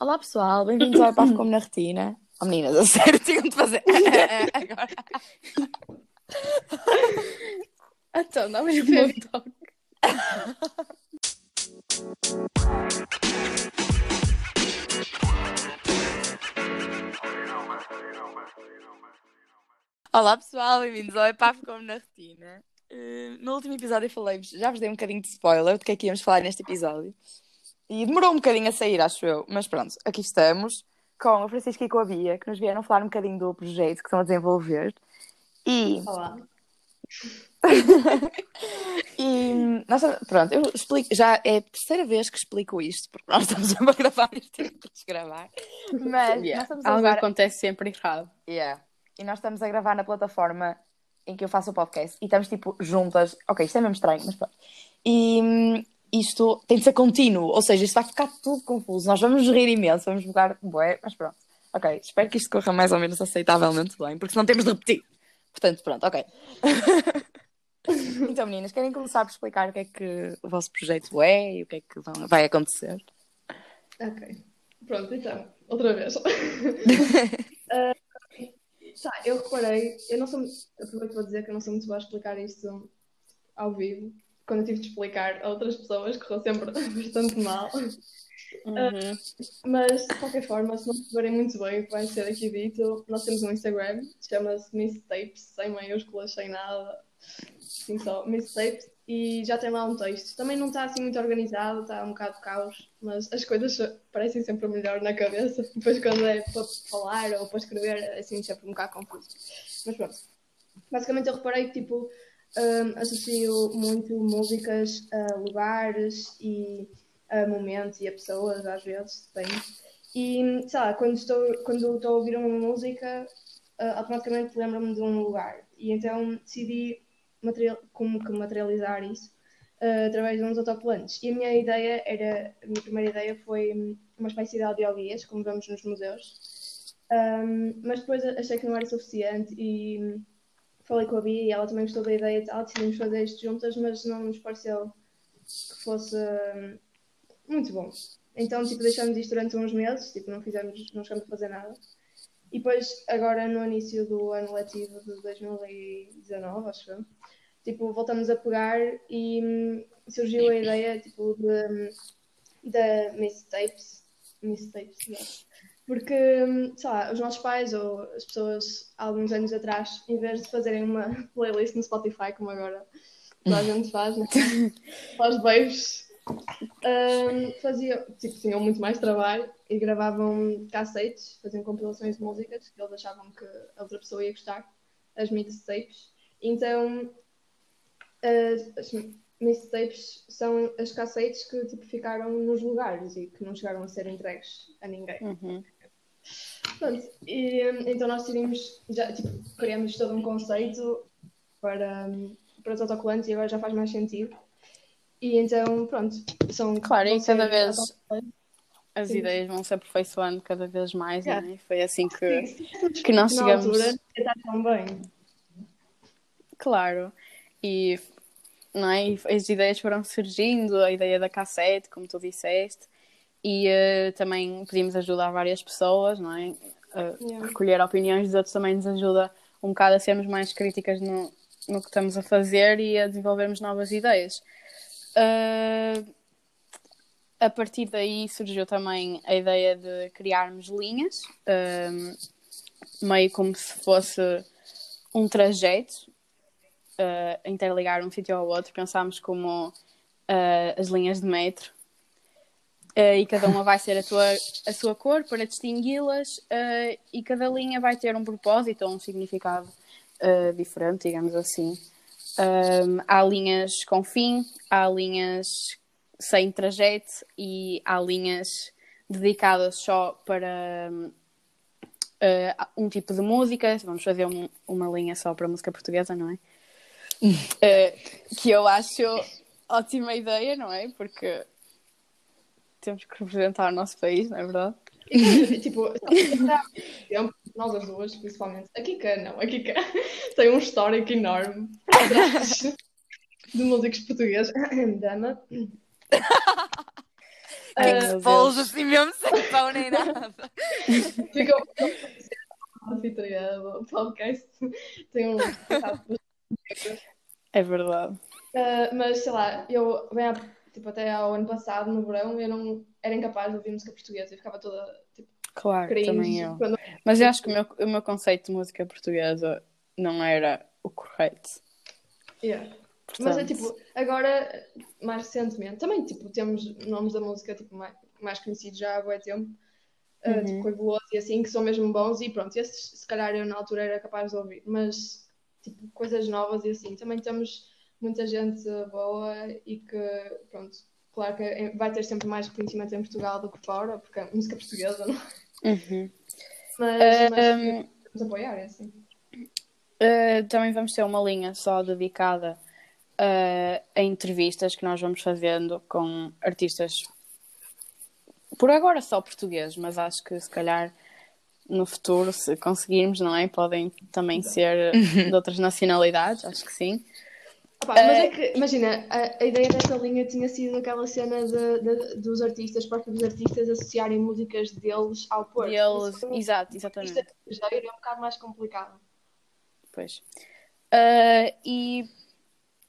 Olá pessoal, bem-vindos ao Papo Como na Retina. Oh meninas, a sério, tinham de fazer. Agora. Então, dá-me um toque. Olá pessoal, bem-vindos ao Epaf Como na Retina. Uh, no último episódio eu falei-vos, já vos dei um bocadinho de spoiler do que é que íamos falar neste episódio. E demorou um bocadinho a sair, acho eu. Mas pronto, aqui estamos com a Francisca e com a Bia, que nos vieram falar um bocadinho do projeto que estão a desenvolver. E. Olá. e nós, pronto, eu explico, já é a terceira vez que explico isto, porque nós estamos a gravar isto tempo de gravar. Mas Yeah. nós estamos a Algo usar... acontece sempre errado. Yeah. E nós estamos a gravar na plataforma em que eu faço o podcast e estamos tipo juntas. Ok, isto é mesmo estranho, mas pronto. E hum, isto tem de ser contínuo, ou seja, isto vai ficar tudo confuso. Nós vamos rir imenso, vamos jogar bué, mas pronto. Ok, espero que isto corra mais ou menos aceitavelmente bem, porque senão temos de repetir. Portanto, pronto, ok. então, meninas, querem começar por explicar o que é que o vosso projeto é e o que é que vão- vai acontecer? Ok. Pronto, então, outra vez. Ah, tá, eu reparei, eu não sou, aproveito para dizer que eu não sou muito boa a explicar isto ao vivo. Quando eu tive de explicar a outras pessoas, correu sempre bastante mal. Uhum. Mas, de qualquer forma, se não perceberem muito bem o que vai ser aqui dito, nós temos um Instagram, chama-se Misstapes, sem maiúsculas, sem nada, assim só, Misstapes, e já tem lá um texto. Também não está assim muito organizado, está um bocado de caos, mas as coisas parecem sempre melhor na cabeça. Depois, quando é para falar ou para escrever, é assim sempre um bocado confuso. Mas pronto. Basicamente, eu reparei que, tipo, hum, associo muito músicas a lugares e a momentos e a pessoas, às vezes, depende. E, sei lá, quando estou, quando estou a ouvir uma música, ah, automaticamente lembro-me de um lugar. E então decidi material, como que materializar isso ah, através de uns autocolantes. E a minha ideia era, a minha primeira ideia foi uma espécie de audioguias, como vemos nos museus. Ahm, mas depois achei que não era suficiente e falei com a Bia e ela também gostou da ideia e tal, decidimos fazer isto juntas, mas não nos pareceu que fosse hum, muito bom. Então, tipo, deixamos isto durante uns meses, tipo, não fizemos, não chegamos a fazer nada. E depois, agora no início do ano letivo de 2019, acho eu, tipo, voltamos a pegar e hum, surgiu a ideia, tipo, de, hum, da Misstapes. Misstapes, yeah. Porque, hum, sei lá, os nossos pais ou as pessoas há alguns anos atrás, em vez de fazerem uma playlist no Spotify, como agora toda a gente faz, né? para os babes, hum, faziam, tipo, tinham muito mais trabalho e gravavam cassetes, faziam compilações de músicas que eles achavam que a outra pessoa ia gostar, as mixtapes. Então, as, as mixtapes são as cassetes que tipo, ficaram nos lugares e que não chegaram a ser entregues a ninguém. Uhum. Pronto, e então nós decidimos, já tipo, criamos todo um conceito para, para os autocolantes e agora já faz mais sentido. E então, pronto, são. Claro, e cada vez as Sim. ideias vão se aperfeiçoando cada vez mais, Yeah. é? Foi assim que, Sim, que nós na chegamos. altura está tão bem. Claro. E, não é? E as ideias foram surgindo, a ideia da cassete, como tu disseste, e eh, também pedimos ajuda a várias pessoas, não é? Eh, Yeah. recolher opiniões dos outros também nos ajuda um bocado a sermos mais críticas no, no que estamos a fazer e a desenvolvermos novas ideias. Eh, a partir daí surgiu também a ideia de criarmos linhas, eh, meio como se fosse um trajeto uh, interligar um sítio ao outro, pensámos como uh, as linhas de metro. Uh, e cada uma vai ser a, tua, a sua cor para distingui-las, uh, e cada linha vai ter um propósito ou um significado uh, diferente, digamos assim. Há linhas com fim, há linhas sem trajeto e há linhas dedicadas só para um, tipo de música. Vamos fazer um- uma linha só para música portuguesa, não é? Que eu acho ótima ideia, não é? Porque temos que representar o nosso país, não é verdade? E, tipo, nós as duas, principalmente. A Kika, não, a Kika tem um histórico enorme de músicos portugueses. Dama. Expôs Deus. assim mesmo sem pão nem nada. Ficou anfitriã do podcast. Tem um. É verdade. Uh, mas sei lá, eu bem há- tipo, até ao ano passado, no verão, eu não era incapaz de ouvir música portuguesa. Eu ficava toda tipo, Claro, cringe. também eu. quando- Mas eu acho que o meu, o meu conceito de música portuguesa não era o correto. Yeah. Portanto, Mas é tipo, agora, mais recentemente, também tipo, temos nomes da música tipo, mais, mais conhecidos já há muito tempo, uh, Uhum. tipo Coivoso e assim, que são mesmo bons, e pronto, esses se calhar eu na altura era capaz de ouvir, mas tipo, coisas novas e assim, também temos muita gente boa e que, pronto, claro que é- vai ter sempre mais reconhecimento em Portugal do que fora, porque é música portuguesa, não? é? Uhum. Mas, mas Um, vamos apoiar, é assim. Uh, também vamos ter uma linha só dedicada uh, a entrevistas que nós vamos fazendo com artistas, por agora só portugueses, mas acho que se calhar no futuro, se conseguirmos, não é? Podem também ser de outras nacionalidades, acho que sim. Opa, mas é que, imagina, a, a ideia dessa linha tinha sido aquela cena de, de- dos artistas, próprios artistas, associarem músicas deles ao Porto. Deles, Isso, exato, exatamente. estrangeiro é um bocado mais complicado. Pois. Uh, e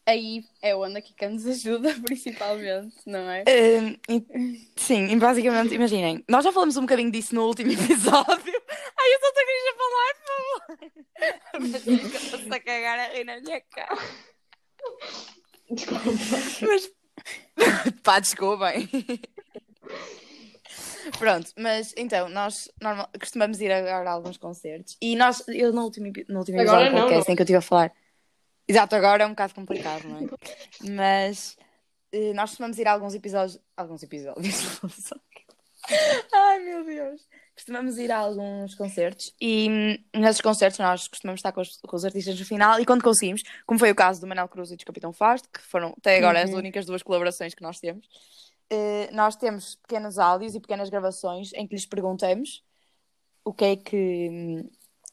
aí é onde a Kika nos ajuda, principalmente, não é? E- sim, e basicamente, imaginem, nós já falamos um bocadinho disso no último episódio. Ai, eu só te queria falar, por favor. Mas fica-se a cagar a rir na minha cara. Desculpa. Mas... Pá, desculpem. Pronto, mas então, nós normal, costumamos ir agora a alguns concertos e nós, eu no último, no último Agora episódio do podcast não. em que eu estive a falar, exato, agora é um bocado complicado, não é? Mas eh, nós costumamos ir a alguns episódios, alguns episódios, ai meu Deus, costumamos ir a alguns concertos e hum, nesses concertos nós costumamos estar com os, com os artistas no final e quando conseguimos, como foi o caso do Manel Cruz e do Capitão Fausto, que foram até agora as Uhum. únicas duas colaborações que nós temos, eh, nós temos pequenos áudios e pequenas gravações em que lhes perguntamos o que é que hum,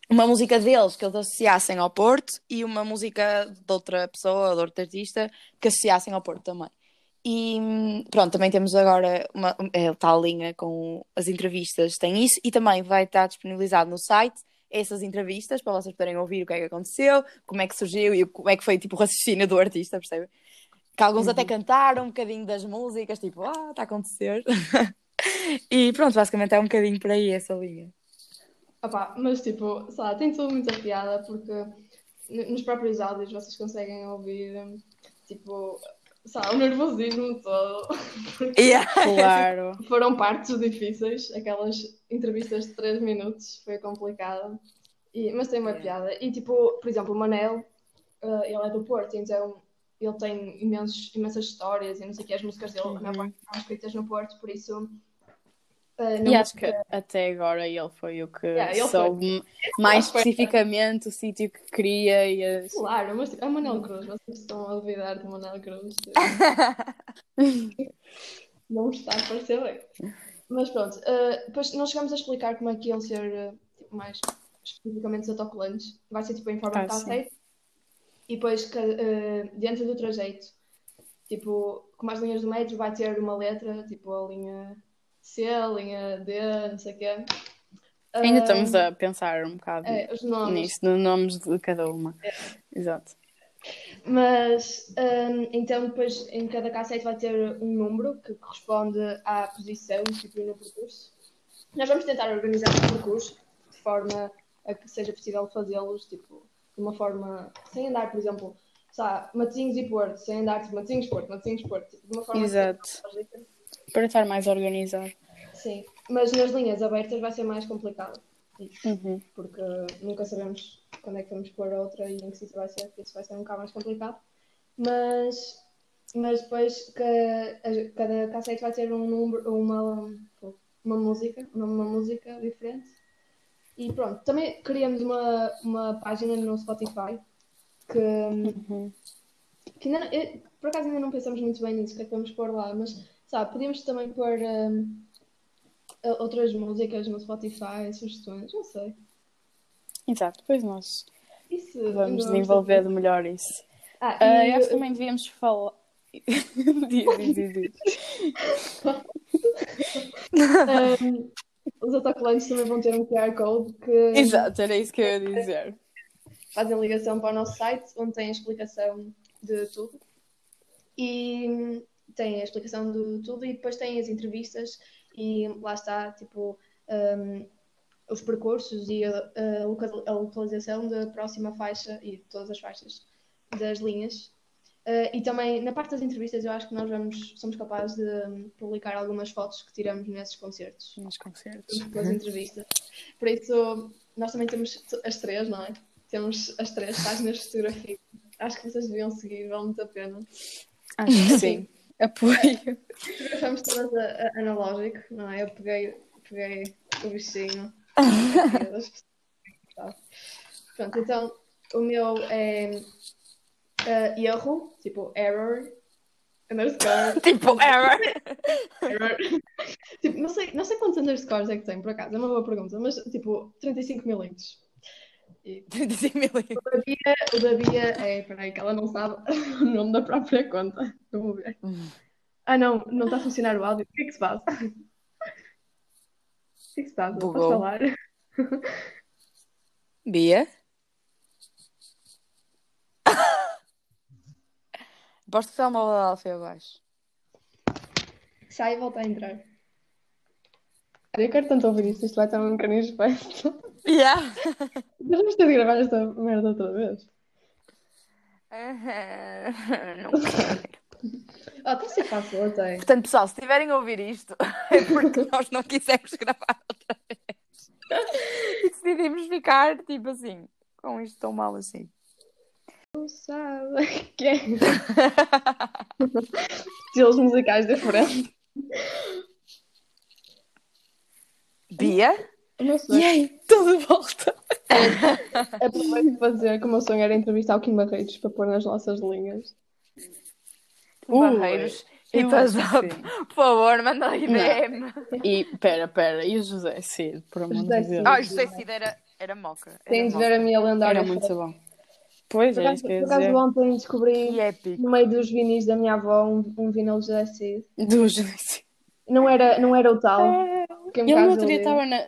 uma música deles que eles associassem ao Porto e uma música de outra pessoa, de outro artista, que associassem ao Porto também. E pronto, também temos agora uma é, tal linha com as entrevistas, tem isso, e também vai estar disponibilizado no site essas entrevistas para vocês poderem ouvir o que é que aconteceu, como é que surgiu e como é que foi tipo o raciocínio do artista, percebe? Que alguns até cantaram um bocadinho das músicas, tipo, ah, está a acontecer. e pronto, basicamente é um bocadinho por aí essa linha. Opa, mas tipo, sei lá, tem tudo muita piada porque nos próprios áudios vocês conseguem ouvir tipo, lá, o nervosismo todo. Porque Yeah. Claro. foram partes difíceis, aquelas entrevistas de 3 minutos, foi complicado. E, mas tem uma Yeah. piada. E tipo, por exemplo, o Manel, eh, ele é do Porto, então ele tem imensos, imensas histórias e não sei o que, as músicas dele, a maior parte são escritas no Porto, por isso. Na E acho que até agora ele foi o que Yeah, soube mais foi. especificamente o sítio que queria e as... Claro, mas tipo, é o Manel Cruz, vocês estão a duvidar do Manel Cruz. não está a parecer bem. Mas pronto, eh, depois nós chegamos a explicar como é que ele ser tipo, mais especificamente os autocolantes. Vai ser tipo em forma Ah, de sim. cassete. E depois ca- eh, dentro do trajeto, tipo, como as linhas do metro, vai ter uma letra, tipo a linha C, a linha D, não sei o quê. Ainda Eh, estamos a pensar um bocado é, nisso, nos nomes de cada uma. Exato. Mas hum, então depois em cada cassete vai ter um número que corresponde à posição tipo, no percurso. Nós vamos tentar organizar o percurso de forma a que seja possível fazê-los tipo, de uma forma sem andar, por exemplo, sabe, Matosinhos e Porto, sem andar tipo Matosinhos Porto, Matosinhos Porto, tipo, de uma forma Exato. lógica. Para estar mais organizado. Sim, mas nas linhas abertas vai ser mais complicado. Uhum. porque nunca sabemos quando é que vamos pôr a outra e em que sítio vai ser, isso vai ser um bocado mais complicado. Mas, mas depois que cada cassete vai ter um número, uma, uma música, uma, uma música diferente. E pronto, também criamos uma, uma página no Spotify que, Uhum. que ainda, por acaso ainda não pensamos muito bem nisso, o que é que vamos pôr lá, mas sabe, podíamos também pôr hum, outras músicas no Spotify, sugestões, não sei. Exato, depois nós Isso, vamos desenvolver de melhor isso. Ah, Ah, e eu acho que também devíamos falar. Um, os autocolantes também vão ter um QR Code que Exato, era isso que eu ia dizer. fazem ligação para o nosso site, onde tem a explicação de tudo. E tem a explicação de tudo e depois tem as entrevistas e lá está, tipo, um, os percursos e a, a loca- a localização da próxima faixa e de todas as faixas das linhas. Uh, e também, na parte das entrevistas, eu acho que nós vamos, somos capazes de publicar algumas fotos que tiramos nesses concertos Nos concertos. pelas entrevistas. Por isso, nós também temos as três, não é? Temos as três páginas de fotografia. Acho que vocês deviam seguir, vale muito a pena. Acho que sim. Apoio. Fotografamos todas a, a analógico, não é? Eu peguei, peguei o bichinho. Pronto, então o meu é eh, erro, tipo error, underscore, Tipo, error. error. tipo, não sei, não sei quantos underscores é que tem, por acaso, é uma boa pergunta, mas tipo 35 milímetros. E 35 mil. O da Bia, o da Bia é, peraí, que ela não sabe o nome da própria conta. Eu vou ver. Ah, não, não está a funcionar o áudio. O que é que se passa? O que é que se passa? Posso Bugou. falar? Bia? Aposto que está uma bola alfa abaixo. Sai e volta a entrar. Eu quero tanto ouvir isto, isto vai estar um bocadinho espeto. Yeah. Mas vamos ter de gravar esta merda outra vez. Não quero. Ah, está a ser fácil até. Portanto, pessoal, se estiverem a ouvir isto, é porque nós não quisemos gravar outra vez. E decidimos ficar, tipo assim, com isto tão mal assim. Não sabe que é. Estilos musicais diferentes. Bia? E aí, tudo volta. Aproveito para dizer que o meu sonho era entrevistar o Kim Barreiros para pôr nas nossas linhas. Barreiros. us acho up. que sim. Por favor, manda aí DM. E, pera, pera, e o José Cid, por amor de Deus. Ah, José Cid era, era moca. Era Tens de ver a minha lendária Era muito bom. Pois, Por é isso que eu por acaso ontem descobri no meio dos vinis da minha avó um, um vinil de José Cid. Do José Cid. Não era, não era o tal. Um Ele no outro dia estava na...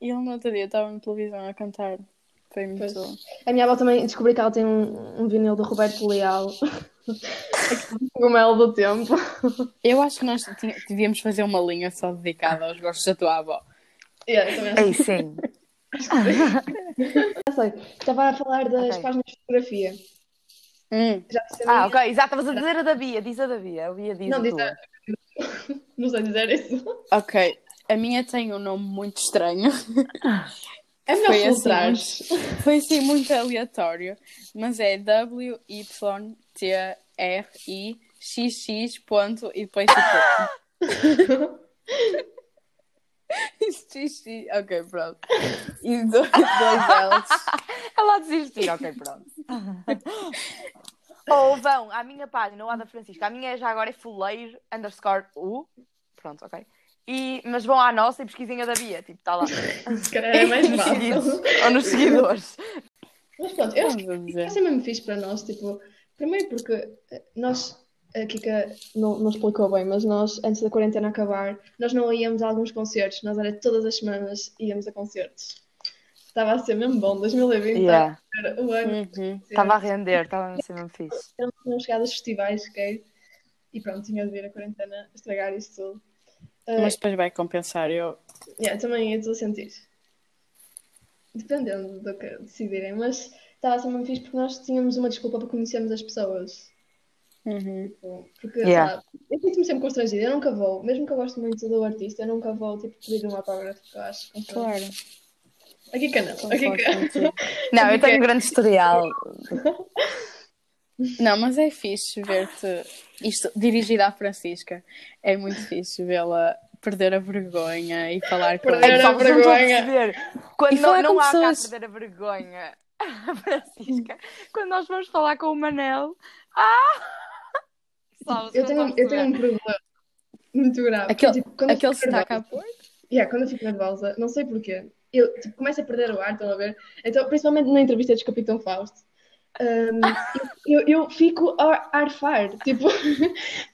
Ele no outro dia estava na televisão a cantar. Foi muito bom. A minha avó também descobri que ela tem um, um vinil do Roberto Leal. Cogumelo do tempo. Eu acho que nós devíamos fazer uma linha só dedicada aos gostos da tua avó. Yeah, acho Ei, sim. Já sei. Estava a falar das Ok. páginas de fotografia. Hum. Já disse a Ah, ok. Exato, estavas a dizer a da Bia. Diz a da Bia. A Bia diz Não, a diz a- Não sei dizer isso. Ok, a minha tem um nome muito estranho. É melhor Foi assim, filtrar. Foi assim muito aleatório, mas é W-Y-T-R-I-X-X ponto e depois tipo. Xx, ok, pronto. E dois, dois L's. Ela desistiu. Ok, pronto. Ou vão à minha página, ou à da Francisca. A minha é já agora é fuleiro underscore U. Pronto, ok. E, mas vão à nossa e pesquisem a da Bia. Tipo, está lá. Se calhar é mais Nos fácil. seguidos. Ou nos seguidores. Mas pronto, eu acho que ser mesmo fixe para nós. Tipo, primeiro porque eh, nós, a Kika não, não explicou bem, mas nós, antes da quarentena acabar, nós não íamos a alguns concertos. Nós era todas as semanas íamos a concertos. Estava a ser mesmo bom. 2020 Yeah. era o ano. Uhum. Estava a render, estava a ser mesmo fixe. não tinham chegado aos festivais sequer. E pronto, tinha de vir a quarentena estragar isso tudo. Uh, Mas depois vai compensar. Eu... yeah, também eu estou a sentir. Dependendo do que decidirem, mas estava a ser muito fixe porque nós tínhamos uma desculpa para conhecermos as pessoas. Uhum. Tipo, Porque, Yeah. lá, eu sinto-me sempre constrangida. Eu nunca vou, mesmo que eu goste muito do artista, eu nunca vou tipo, pedir um autógrafo, eu acho. Claro. Aqui que não, aqui que. Não, eu tenho um grande historial. Não, mas é fixe ver-te. Isto dirigido à Francisca. É muito fixe vê-la perder a vergonha e falar com Perder a estão a vergonha. perceber. Quando E não, falar não com há cá pessoas- perder a vergonha. Francisca, quando nós vamos falar com o Manel. Ah! Eu tenho, a eu tenho um problema muito grave. Aquele- Tipo, quando eu aquele fico sotaque nervosa- a porco. Yeah, quando eu fico nervosa, não sei porquê, eu tipo, começo a perder o ar, estão a ver? Então, principalmente na entrevista de Capitão Fausto, hum, eu, eu, fico a arfar, tipo.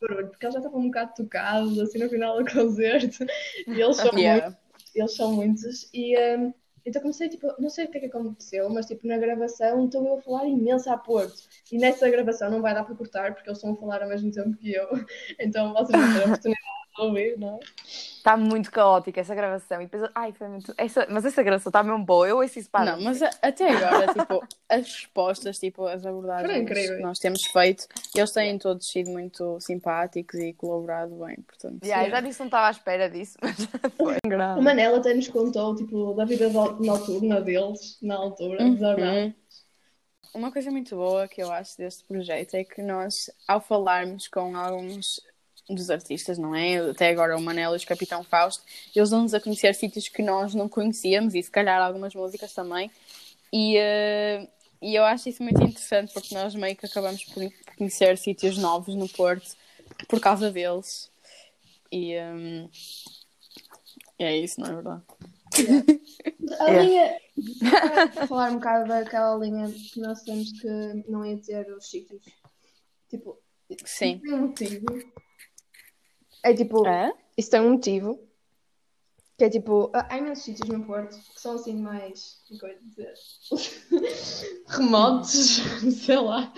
porque eles já estavam um bocado tocados, assim, no final do concerto. E eles são Yeah. muitos, eles são muitos. E hum, então comecei, tipo, não sei o que é que aconteceu, mas, tipo, na gravação estou eu a falar imenso a Porto. E nessa gravação não vai dar para cortar, porque eles estão a falar ao mesmo tempo que eu. Então vocês vão ter a oportunidade não é? Está muito caótica essa gravação. E depois, ai, foi muito. Essa... Mas essa gravação está mesmo boa. Eu ouço isso para. Não, mas a- até agora, tipo, as respostas, tipo, as abordagens que nós temos feito, eles têm todos sido muito simpáticos e colaborado bem, portanto. Yeah, eu já disse que não estava à espera disso, mas foi O grave. Manela até nos contou, tipo, da vida noturna deles, na altura. Uhum. Uma coisa muito boa que eu acho deste projeto é que nós, ao falarmos com alguns dos artistas, não é? Até agora o Manelo e o Capitão Fausto, eles dão-nos a conhecer sítios que nós não conhecíamos e se calhar algumas músicas também. E, eh, e eu acho isso muito interessante porque nós meio que acabamos por conhecer sítios novos no Porto por causa deles. E hum, é isso, não é verdade? A Yeah. linha. Para falar um bocado daquela linha que nós temos que não ia ter os sítios. Tipo, Sim. tem um motivo. É tipo, É? isso tem um motivo. Que é tipo, há há imensos sítios no Porto que são assim mais. É? Remotos, sei lá.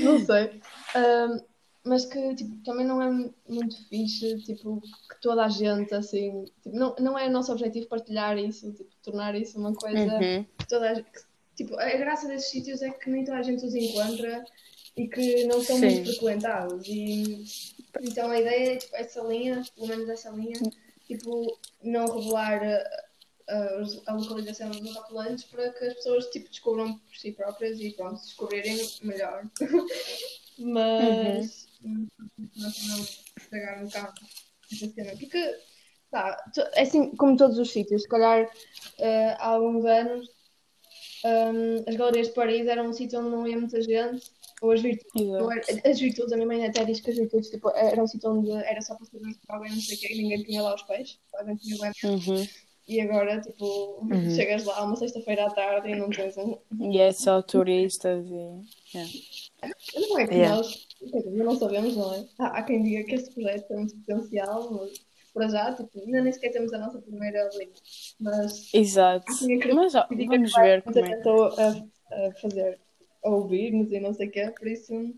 Não sei. Ahm, mas que tipo, também não é muito fixe, tipo, que toda a gente assim. Tipo, não, não é o nosso objetivo partilhar isso, tipo, tornar isso uma coisa Uhum. que toda a, que, tipo, a graça desses sítios é que nem toda a gente os encontra e que não são Sim. muito frequentados. E então a ideia é tipo, essa linha, pelo menos essa linha, tipo, não revelar a, a, a localização dos autocolantes para que as pessoas tipo, descubram por si próprias e pronto, se descobrirem melhor. Mas nós não estragar um bocado essa cena. Porque tá, é assim como todos os sítios, se calhar eh, há alguns anos hum, as galerias de Paris eram um sítio onde não ia muita gente, ou as virtudes, as virtudes, a minha mãe até diz que as virtudes tipo, era um sítio onde era só para fazer e não sei o quê, e ninguém punha lá os pés, alguém lá Uhum. e agora tipo, chegas lá uma sexta-feira à tarde e não tens um. E é só turistas e. Não é que Yeah. nós não sabemos, não é? Há, há quem diga que este projeto tem muito potencial, mas para já, tipo, ainda nem sequer temos a nossa primeira linha. Mas Exato. Mas ó, vamos ver como é. tentou a, a fazer, a ouvir-nos e não sei o quê, por isso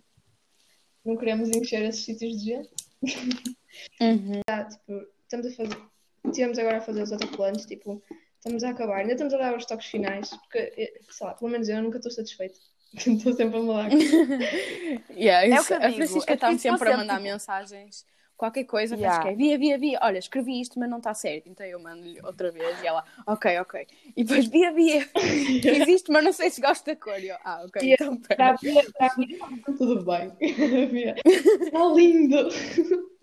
não queremos encher esses sítios de gente. Uhum. Já, tipo, estamos a fazer, estivemos agora a fazer os autocolantes, tipo, estamos a acabar, ainda estamos a dar os toques finais, porque, eh, sei lá, pelo menos eu nunca estou satisfeita. Estou sempre a mudar. Yeah, É o que eu a digo, Francisca é está-me sempre a mandar tipo- mensagens. Qualquer coisa, Yeah. Francisca, é via, via, via. Olha, escrevi isto, mas não está certo. Então eu mando-lhe outra vez e ela, ok, ok. E depois, via, via. Fiz isto, mas não sei se gosto da cor. E eu, ah, ok, E então Para pera. a Bia, para a Bia, está tudo bem. Está lindo!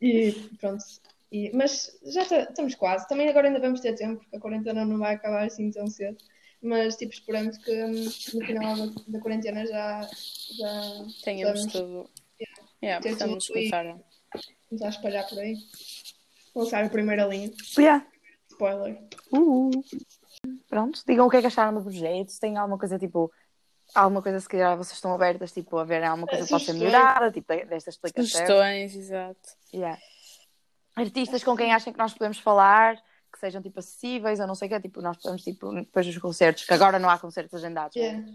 E pronto. E, mas já tá- estamos quase. Também agora ainda vamos ter tempo, porque a quarentena não vai acabar assim tão cedo. Mas tipo, esperamos que hum, no final da, da quarentena já, já Tenhamos vamos tudo. Yeah, Ter precisamos tudo e- começar a... espalhar por aí. Lançar a primeira linha. Yeah. Spoiler. Uh. Pronto, digam o que é que acharam do projeto, se tem alguma coisa tipo. Alguma coisa se calhar vocês estão abertas tipo, a ver alguma coisa que pode ser Sugestões. melhorada, tipo desta explicação. Sugestões, exato. Yeah. Artistas com quem achem que nós podemos falar, que sejam tipo acessíveis ou não sei o que, tipo, nós podemos tipo, depois dos concertos, que agora não há concertos agendados. né? Yeah.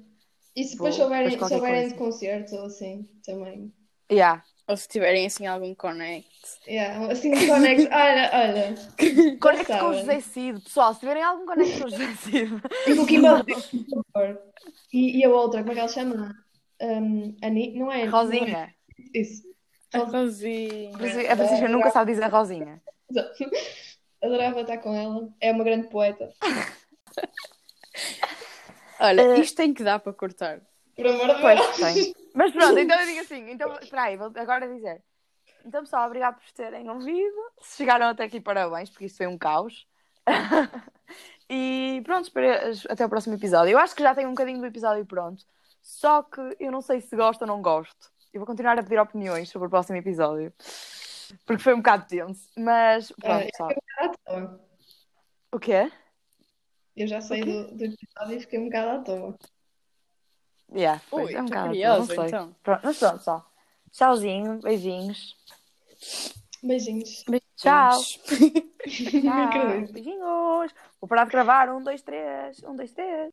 E se depois Vou- souberem, souberem de concerto ou assim, também. Yeah. Ou se tiverem assim algum connect. Yeah, assim, conexo. Olha, olha. Conecto com o. José Cid, pessoal, se tiverem algum conecto com o José Cid. E com o Kimball, por favor. E, e a outra, como é que ela chama? Um, Ani? Não é? Rosinha. não é Isso. A Rosinha. A Francisca nunca sabe dizer Rosinha. Adorava estar com ela. É uma grande poeta. Olha, Eh, isto tem que dar para cortar. Por amor de Pois, Deus. tem. Mas pronto, então eu digo assim, então, espera aí, vou agora dizer. Então, pessoal, obrigado por terem ouvido. Se chegaram até aqui, parabéns, porque isto foi um caos. e pronto, espero até o próximo episódio. Eu acho que já tenho um bocadinho do episódio pronto. Só que eu não sei se gosto ou não gosto. Eu vou continuar a pedir opiniões sobre o próximo episódio. Porque foi um bocado tenso. Mas pronto, Ah, pessoal. Toa. O quê? Eu já sei do, do episódio e fiquei um bocado à toa. Yeah, Ui, é um bocado, curiosa, não sei. então. Pronto, mas pronto, pessoal. Tchauzinho, beijinhos. Beijinhos. Tchau. Não Tchau. acredito. Beijinhos. Vou parar de gravar. Um, dois, três. Um, dois, três.